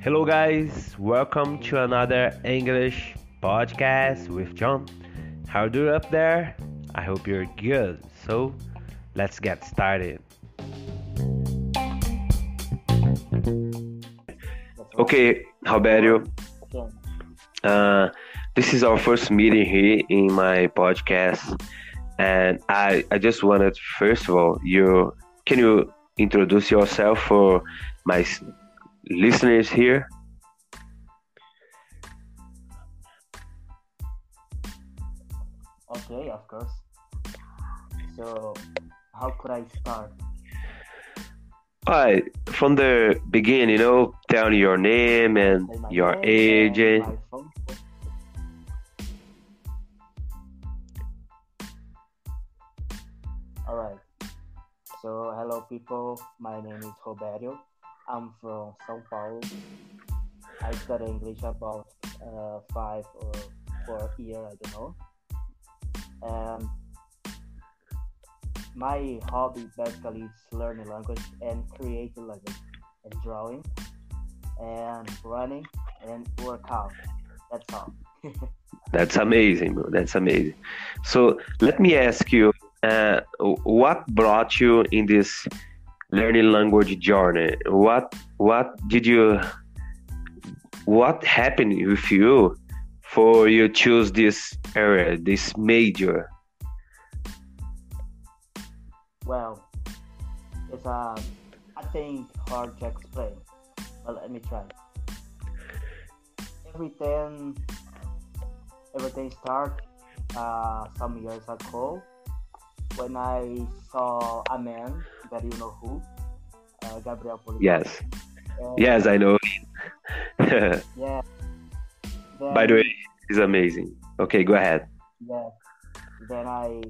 Hello, guys. Welcome to another English podcast with John. How do you up there? I hope you're good. So, let's get started. Okay, how Roberto. Uh, this is our first meeting here in my podcast, and I I just wanted first of all you can you introduce yourself for my listeners here? Okay, of course. So, how could I start? Alright, from the beginning, you know, telling your name and your name age. and So, hello, people. My name is Roberto. I'm from São Paulo. I study English about uh, five or four years, I don't know. And my hobby basically is learning language and creating language and drawing and running and workout. That's all. That's amazing. That's amazing. So let me ask you, uh, what brought you in this learning language journey? What what did you what happened with you for you choose this area, this major? Well, it's uh, I think hard to explain, but let me try. Everything, everything start uh, some years ago when I saw a man that you know who, uh, Gabriel. Yes, And, yes, I know. Yeah. By the way, he's amazing. Okay, go ahead. yeah then i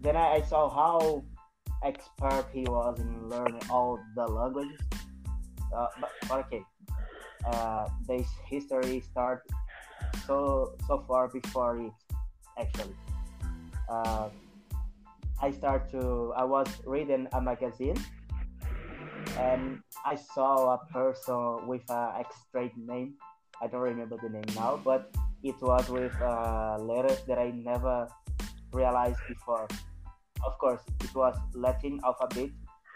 then I, I saw how expert he was in learning all the languages uh, but, but okay uh, this history start so so far before it actually uh, i start to i was reading a magazine and i saw a person with a straight name i don't remember the name now but it was with uh, letters that I never realized before. Of course, it was Latin alphabet,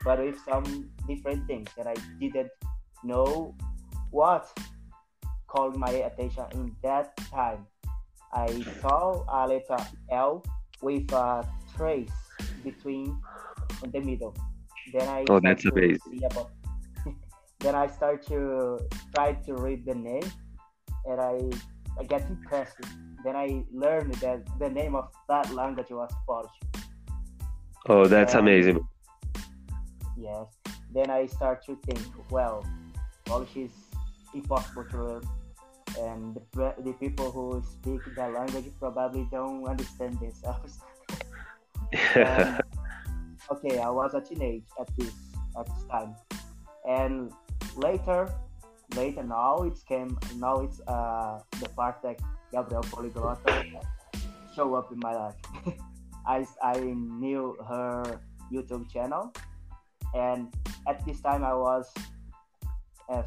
but with some different things that I didn't know what called my attention in that time. I saw a letter L with a trace between in the middle. Then I Oh, start that's see about then I start to try to read the name and I I get impressed. Then I learned that the name of that language was Polish. Oh, that's Um, amazing. Yes. Then I start to think, well, Polish is impossible to learn, and the, the people who speak that language probably don't understand themselves. Um, okay, I was a teenage at this at this time, and later, later now it's came now it's uh the part that Gabriel Poliglota show up in my life. I I knew her YouTube channel, and at this time I was uh,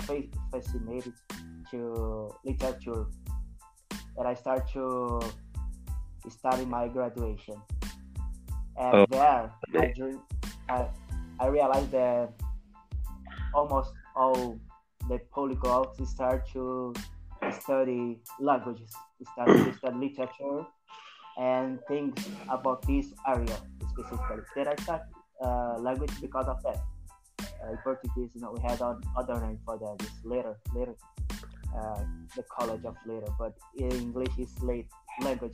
fascinated to literature, and I start to study my graduation. And Oh, there, I, okay. dream, I I realized that almost all the polyglots start to study languages, start to study literature and things about this area specifically. Then I start uh, language because of that. Uh, in Portuguese, you know, we had on other name for that. It's later, later, uh, the College of Later, but English is late language.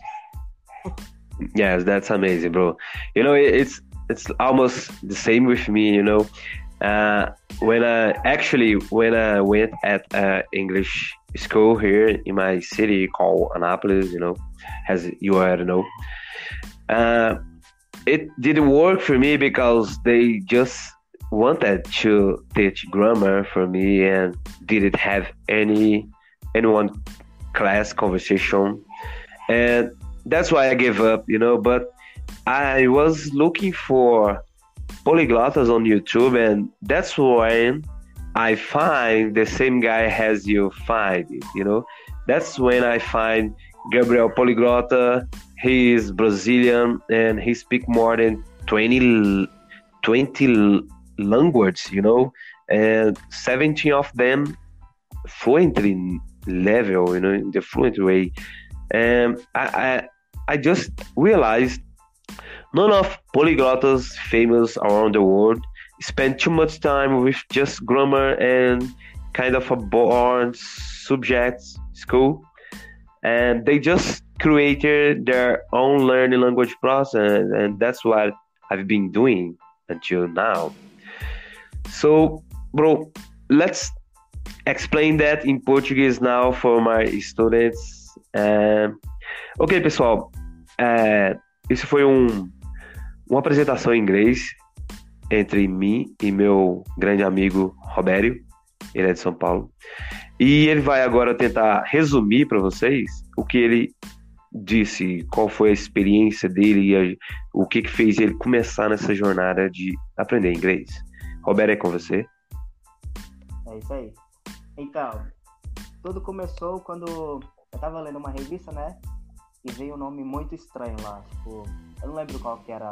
Yes, that's amazing, bro. You know, it's it's almost the same with me. You know, uh, when I actually when I went at uh, English school here in my city called Annapolis, you know, as you already know, uh, it didn't work for me because they just wanted to teach grammar for me and didn't have any anyone class conversation and that's why I gave up, you know. But I was looking for polyglotters on YouTube, and that's when I find the same guy as you find it. You know, that's when I find Gabriel Polyglotta. He is Brazilian and he speak more than 20, 20 languages. You know, and 17 of them fluently level. You know, in the fluent way. And I, I, I just realized none of polyglottas famous around the world spend too much time with just grammar and kind of a bored subject school and they just created their own learning language process and that's what i've been doing until now so bro let's explain that in portuguese now for my students um, ok pessoal uh, isso foi um uma apresentação em inglês entre mim e meu grande amigo Robério, ele é de São Paulo. E ele vai agora tentar resumir para vocês o que ele disse, qual foi a experiência dele e o que, que fez ele começar nessa jornada de aprender inglês. Robério, é com você. É isso aí. Então, tudo começou quando eu estava lendo uma revista, né? E veio um nome muito estranho lá. Tipo, eu não lembro qual que era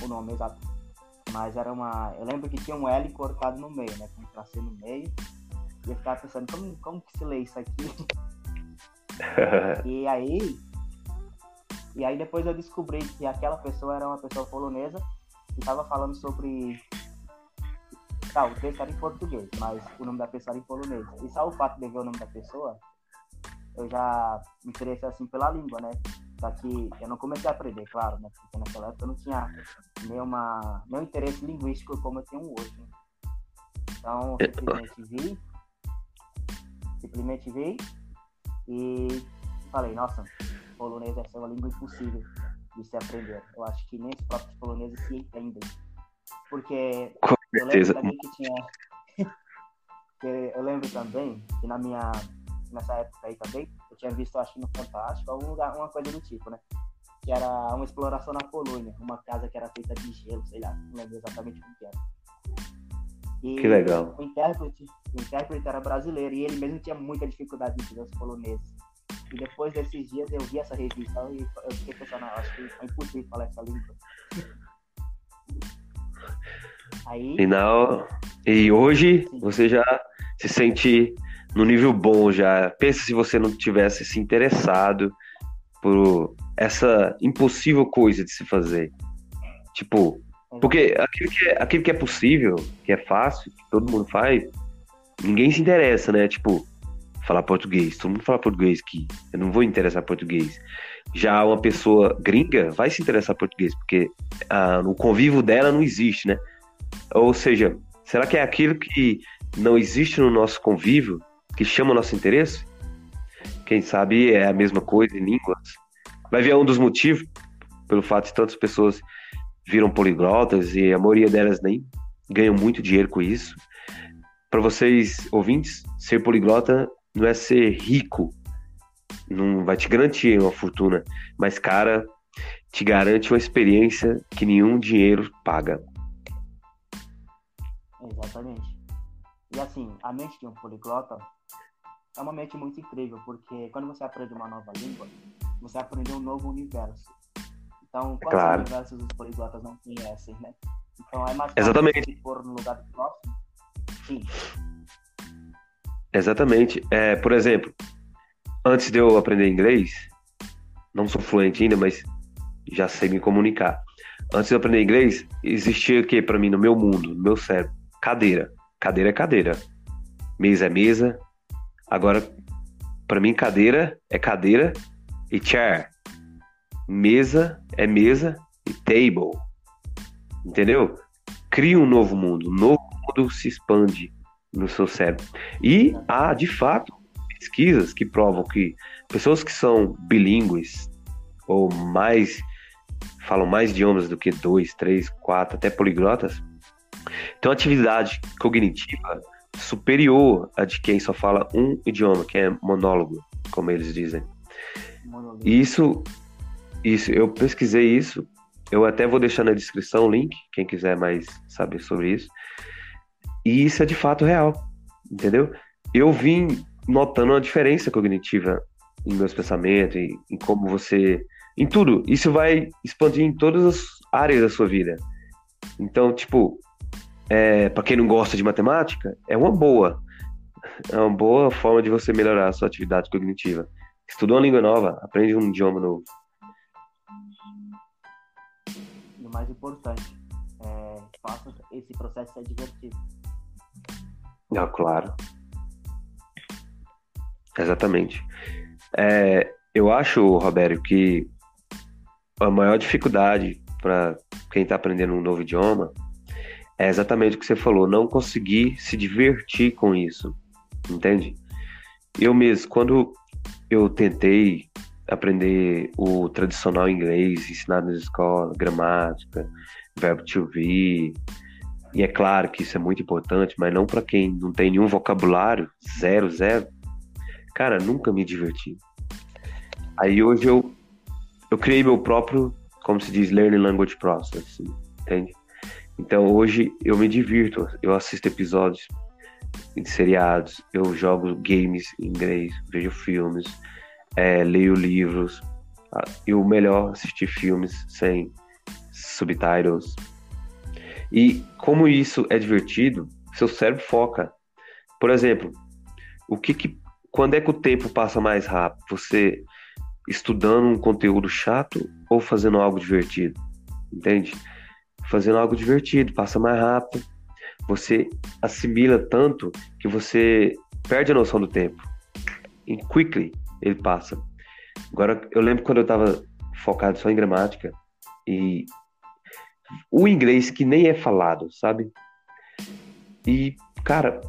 o nome exato. Mas era uma. Eu lembro que tinha um L cortado no meio, né? Com um tracê no meio. E eu ficava pensando, como, como que se lê isso aqui? e aí. E aí depois eu descobri que aquela pessoa era uma pessoa polonesa e estava falando sobre. Tá, o texto era em português, mas o nome da pessoa era em polonês. E só o fato de ver o nome da pessoa, eu já me interessei assim pela língua, né? Só que eu não comecei a aprender, claro, né? Porque naquela época eu não tinha nenhuma, nenhum interesse linguístico como eu tenho hoje. Né? Então, simplesmente vi, simplesmente vi e falei, nossa, polonês deve ser uma língua impossível de se aprender. Eu acho que nem os próprios poloneses se entendem. Porque Com eu lembro também que tinha. eu lembro também que na minha. nessa época aí também, tinha visto, acho que no Fantástico, algum lugar, uma coisa do tipo, né? Que era uma exploração na Polônia, uma casa que era feita de gelo, sei lá, não lembro exatamente como que era. E que legal. O intérprete, o intérprete era brasileiro e ele mesmo tinha muita dificuldade de entender os poloneses. E depois desses dias eu vi essa revista e eu fiquei pensando, ah, acho que é impossível falar essa língua. Aí, e, não, e hoje sim. você já se sente no nível bom já. Pensa se você não tivesse se interessado por essa impossível coisa de se fazer. Tipo, porque aquilo que é, aquilo que é possível, que é fácil, que todo mundo faz, ninguém se interessa, né? Tipo, falar português. Todo mundo fala português aqui. Eu não vou interessar português. Já uma pessoa gringa vai se interessar português, porque ah, no convívio dela não existe, né? Ou seja, será que é aquilo que não existe no nosso convívio que chama o nosso interesse? Quem sabe é a mesma coisa em línguas. Vai ver um dos motivos pelo fato de tantas pessoas viram poliglotas e a maioria delas nem ganham muito dinheiro com isso. Para vocês ouvintes, ser poliglota não é ser rico, não vai te garantir uma fortuna, mas cara, te garante uma experiência que nenhum dinheiro paga. Exatamente. E assim, a mente de um poliglota é uma mente muito incrível, porque quando você aprende uma nova língua, você aprende um novo universo. Então, quantos claro. universos os poliglotas não conhecem, né? Então é mais fácil Exatamente. se pôr no lugar próximo. Sim. Exatamente. É, por exemplo, antes de eu aprender inglês, não sou fluente ainda, mas já sei me comunicar. Antes de eu aprender inglês, existia o que para mim no meu mundo, no meu cérebro? Cadeira. Cadeira é cadeira. Mesa é mesa, Agora, para mim, cadeira é cadeira e chair. Mesa é mesa e table. Entendeu? Cria um novo mundo. Um novo mundo se expande no seu cérebro. E há, de fato, pesquisas que provam que pessoas que são bilíngues ou mais falam mais idiomas do que dois, três, quatro, até poliglotas, têm uma atividade cognitiva superior a de quem só fala um idioma, que é monólogo, como eles dizem. Isso, isso, eu pesquisei isso Eu até vou deixar na descrição o link, quem quiser mais saber sobre isso. E isso é de fato real, entendeu? Eu vim notando uma diferença cognitiva em meus pensamentos, em, em como você. em tudo. Isso vai expandir em todas as áreas da sua vida. Então, tipo, é, para quem não gosta de matemática, é uma boa. É uma boa forma de você melhorar a sua atividade cognitiva. Estuda uma língua nova, aprende um idioma novo. E o mais importante, é, faça esse processo ser divertido. Ah, claro. Exatamente. É, eu acho, Roberto, que a maior dificuldade para quem está aprendendo um novo idioma é exatamente o que você falou, não conseguir se divertir com isso, entende? Eu mesmo, quando eu tentei aprender o tradicional inglês ensinado na escola, gramática, verbo to be, e é claro que isso é muito importante, mas não para quem não tem nenhum vocabulário, zero, zero. Cara, nunca me diverti. Aí hoje eu, eu criei meu próprio, como se diz, Learning Language Process, entende? Então hoje eu me divirto, eu assisto episódios de seriados, eu jogo games em inglês, vejo filmes, é, leio livros, e o melhor, assistir filmes sem subtitles. E como isso é divertido, seu cérebro foca. Por exemplo, o que, que quando é que o tempo passa mais rápido? Você estudando um conteúdo chato ou fazendo algo divertido? Entende? Fazendo algo divertido, passa mais rápido. Você assimila tanto que você perde a noção do tempo. E quickly ele passa. Agora, eu lembro quando eu estava focado só em gramática e o inglês que nem é falado, sabe? E, cara,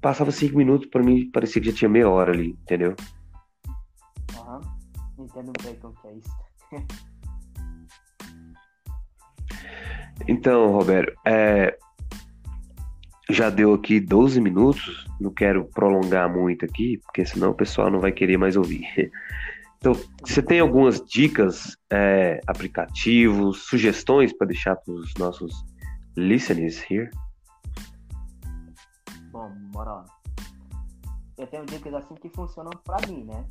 passava cinco minutos, para mim parecia que já tinha meia hora ali, entendeu? Aham, uhum. entendo bem como que é isso. então, Roberto, é, já deu aqui 12 minutos, não quero prolongar muito aqui, porque senão o pessoal não vai querer mais ouvir. Então, você tem algumas dicas, é, aplicativos, sugestões para deixar para os nossos listeners here? Bom, bora lá. Eu tenho dicas assim que funcionam para mim, né?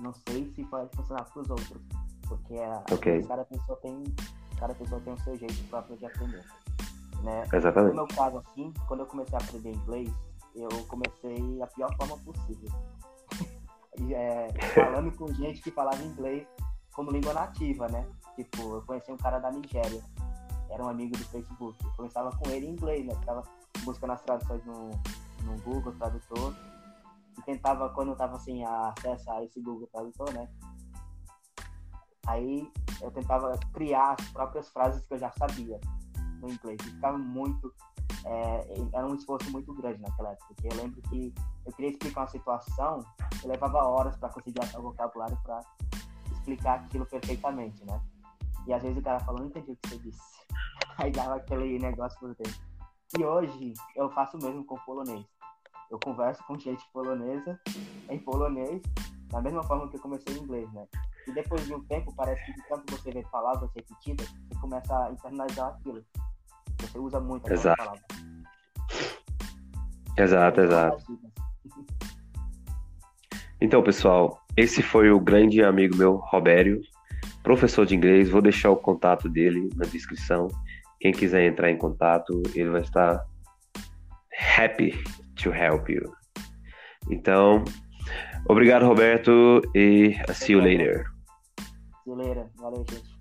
Não sei se vai funcionar para os outros, porque okay. cada pessoa tem cada pessoa tem o seu jeito próprio de aprender, né? Exatamente. No meu caso assim, quando eu comecei a aprender inglês, eu comecei a pior forma possível é, falando com gente que falava inglês como língua nativa, né? Tipo, eu conheci um cara da Nigéria, era um amigo do Facebook. Eu conversava com ele em inglês, né? Ficava buscando as traduções no, no Google Tradutor. E tentava, quando eu tava sem acesso a esse Google Tradutor, né? Aí eu tentava criar as próprias frases que eu já sabia no inglês. E ficava muito é, era um esforço muito grande naquela época, porque eu lembro que eu queria explicar uma situação, eu levava horas para conseguir achar o vocabulário para explicar aquilo perfeitamente, né? E às vezes o cara falou, não entendi o que você disse. Aí dava aquele negócio por dentro. E hoje eu faço o mesmo com polonês. Eu converso com gente polonesa em polonês, da mesma forma que eu comecei em inglês, né? E depois de um tempo, parece que de tanto você ver palavras repetidas, você começa a internalizar aquilo. Você usa muito exato. palavra. Exato, exato. Então, pessoal, esse foi o grande amigo meu, Robério, professor de inglês. Vou deixar o contato dele na descrição. Quem quiser entrar em contato, ele vai estar happy to help you. Então, obrigado, Roberto, e see you later. Later. Valeu, gente.